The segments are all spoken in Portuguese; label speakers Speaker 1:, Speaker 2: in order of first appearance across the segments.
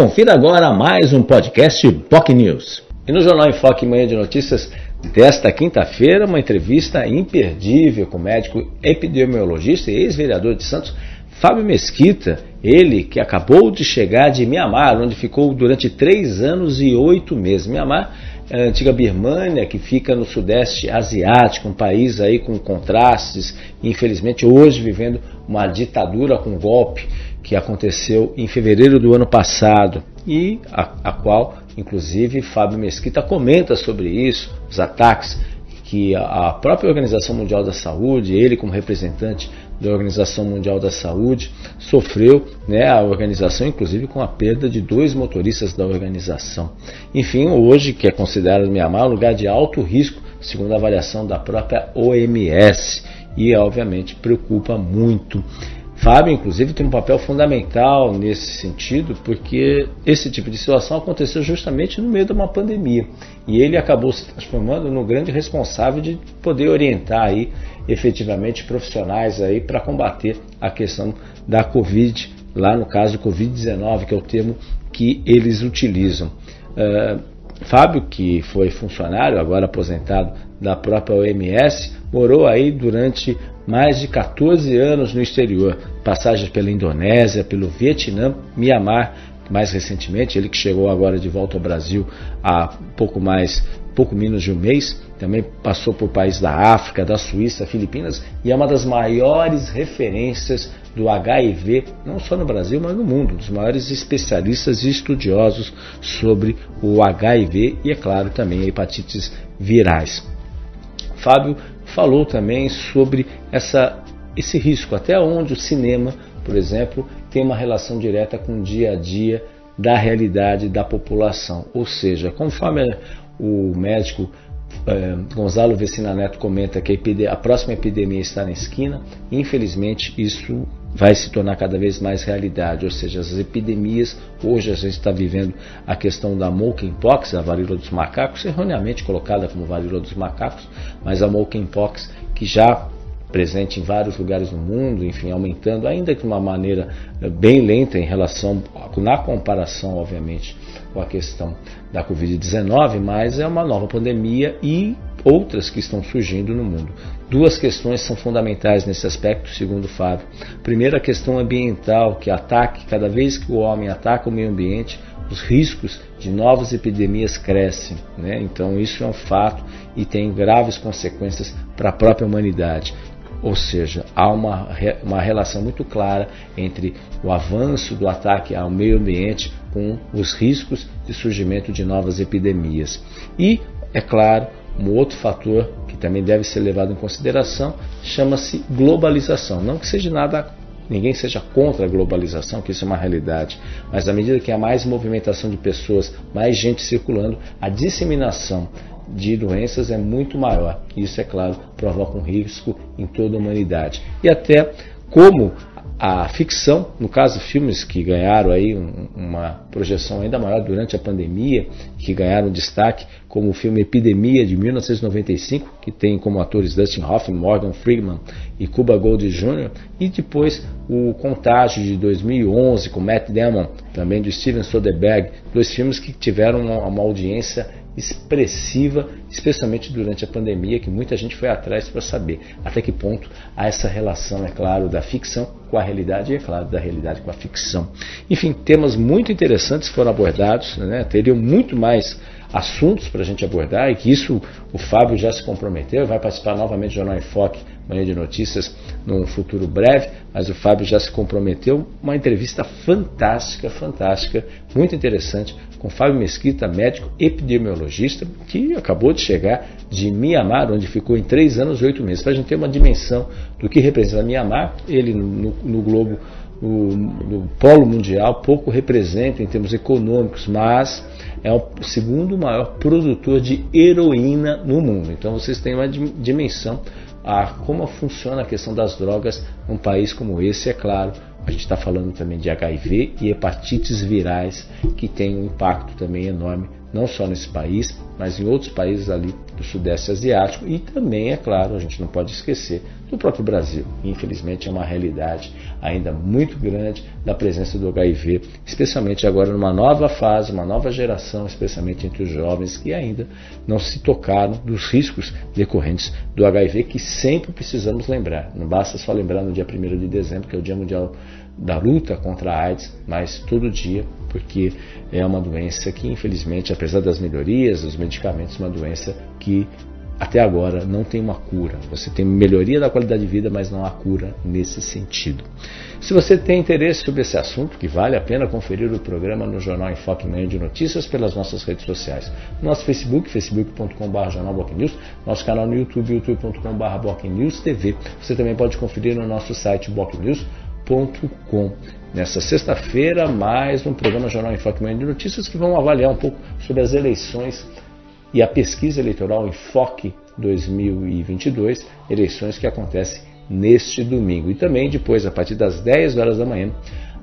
Speaker 1: Confira agora mais um podcast POC News. E no Jornal em Foque Manhã de Notícias desta quinta-feira, uma entrevista imperdível com o médico epidemiologista e ex-vereador de Santos, Fábio Mesquita, ele que acabou de chegar de Mianmar, onde ficou durante três anos e oito meses. Mianmar é a antiga Birmânia, que fica no sudeste asiático, um país aí com contrastes, infelizmente hoje vivendo uma ditadura com golpe que aconteceu em fevereiro do ano passado e a, a qual, inclusive, Fábio Mesquita comenta sobre isso, os ataques que a própria Organização Mundial da Saúde, ele como representante da Organização Mundial da Saúde, sofreu, né, a organização inclusive com a perda de dois motoristas da organização. Enfim, hoje, que é considerado Mianmar um lugar de alto risco, segundo a avaliação da própria OMS, e obviamente preocupa muito. Fábio, inclusive, tem um papel fundamental nesse sentido, porque esse tipo de situação aconteceu justamente no meio de uma pandemia. E ele acabou se transformando no grande responsável de poder orientar aí, efetivamente, profissionais aí para combater a questão da Covid, lá no caso do Covid-19, que é o termo que eles utilizam. Uh, Fábio, que foi funcionário, agora aposentado da própria OMS, morou aí durante mais de 14 anos no exterior, passagens pela Indonésia, pelo Vietnã, Mianmar, mais recentemente, ele que chegou agora de volta ao Brasil há pouco mais, pouco menos de um mês, também passou por países da África, da Suíça, Filipinas e é uma das maiores referências do HIV, não só no Brasil, mas no mundo, dos maiores especialistas e estudiosos sobre o HIV e, é claro, também hepatites virais. Fábio falou também sobre essa, esse risco, até onde o cinema, por exemplo, tem uma relação direta com o dia a dia da realidade da população. Ou seja, conforme o médico é, Gonzalo Vecina Neto comenta que a, a, próxima epidemia está na esquina, infelizmente isso vai se tornar cada vez mais realidade, ou seja, as epidemias, hoje a gente está vivendo a questão da monkeypox, a varíola dos macacos, erroneamente colocada como varíola dos macacos, mas a monkeypox que já presente em vários lugares do mundo, enfim, aumentando, ainda de uma maneira eh, bem lenta em relação, na comparação, obviamente, com a questão da Covid-19, mas é uma nova pandemia e outras que estão surgindo no mundo. Duas questões são fundamentais nesse aspecto, segundo o Fábio. Primeiro, a questão ambiental, que ataque, cada vez que o homem ataca o meio ambiente, os riscos de novas epidemias crescem. Né? Então, isso é um fato e tem graves consequências para a própria humanidade. Ou seja, há uma, uma relação muito clara entre o avanço do ataque ao meio ambiente com os riscos de surgimento de novas epidemias. E, é claro, um outro fator que também deve ser levado em consideração chama-se globalização. Não que seja nada, ninguém seja contra a globalização, que isso é uma realidade, mas à medida que há mais movimentação de pessoas, mais gente circulando, a disseminação de doenças é muito maior. Isso, é claro, provoca um risco em toda a humanidade. E até como a ficção, no caso filmes que ganharam aí um, uma projeção ainda maior durante a pandemia, que ganharam destaque, como o filme Epidemia de 1995, que tem como atores Dustin Hoffman, Morgan Freeman e Cuba Gold Jr., e depois o Contágio de 2011 com Matt Damon, também de Steven Soderbergh, dois filmes que tiveram uma audiência expressiva, especialmente durante a pandemia, que muita gente foi atrás para saber até que ponto há essa relação, é claro, da ficção com a realidade e, é claro, da realidade com a ficção. Enfim, temas muito interessantes foram abordados, né? teriam muito mais assuntos para a gente abordar e que isso o Fábio já se comprometeu, vai participar novamente do Jornal em Foque, manhã de notícias, num futuro breve, mas o Fábio já se comprometeu. Uma entrevista fantástica, fantástica, muito interessante, com Fábio Mesquita, médico epidemiologista, que acabou de chegar de Mianmar, onde ficou em três anos e oito meses. Para a gente ter uma dimensão do que representa Mianmar, ele no, no globo no, no, polo mundial pouco representa em termos econômicos, mas é o segundo maior produtor de heroína no mundo. Então vocês têm uma dimensão a como funciona a questão das drogas num país como esse, é claro. A gente está falando também de HIV e hepatites virais, que tem um impacto também enorme não só nesse país, mas em outros países ali do Sudeste Asiático e também, é claro, a gente não pode esquecer do próprio Brasil. Infelizmente é uma realidade ainda muito grande da presença do HIV, especialmente agora numa nova fase, uma nova geração, especialmente entre os jovens que ainda não se tocaram dos riscos decorrentes do HIV que sempre precisamos lembrar. Não basta só lembrar no dia 1 de dezembro, que é o Dia Mundial da luta contra a AIDS, mas todo dia, porque é uma doença que, infelizmente, apesar das melhorias, dos medicamentos, é uma doença que até agora não tem uma cura. Você tem melhoria da qualidade de vida, mas não há cura nesse sentido. Se você tem interesse sobre esse assunto, que vale a pena conferir o programa no Jornal Enfoque Manhã de Notícias pelas nossas redes sociais. Nosso Facebook, facebook.com.br jornalbocnews, nosso canal no YouTube, youtube.com.br TV. Você também pode conferir no nosso site bocnews.com. Nessa sexta-feira, mais um programa Jornal Enfoque Manhã de Notícias que vão avaliar um pouco sobre as eleições e a pesquisa eleitoral Enfoque 2022, eleições que acontecem neste domingo. E também depois, a partir das 10 horas da manhã,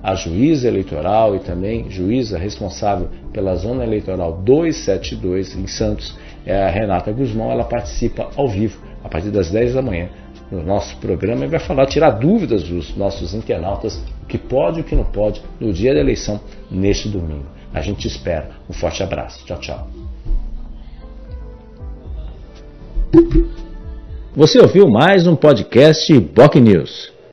Speaker 1: a juíza eleitoral e também juíza responsável pela zona eleitoral 272 em Santos, é a Renata Guzmão, ela participa ao vivo a partir das 10 da manhã no nosso programa e vai falar, tirar dúvidas dos nossos internautas, o que pode e o que não pode no dia da eleição neste domingo. A gente espera. Um forte abraço. Tchau, tchau. Você ouviu mais um podcast Boc News.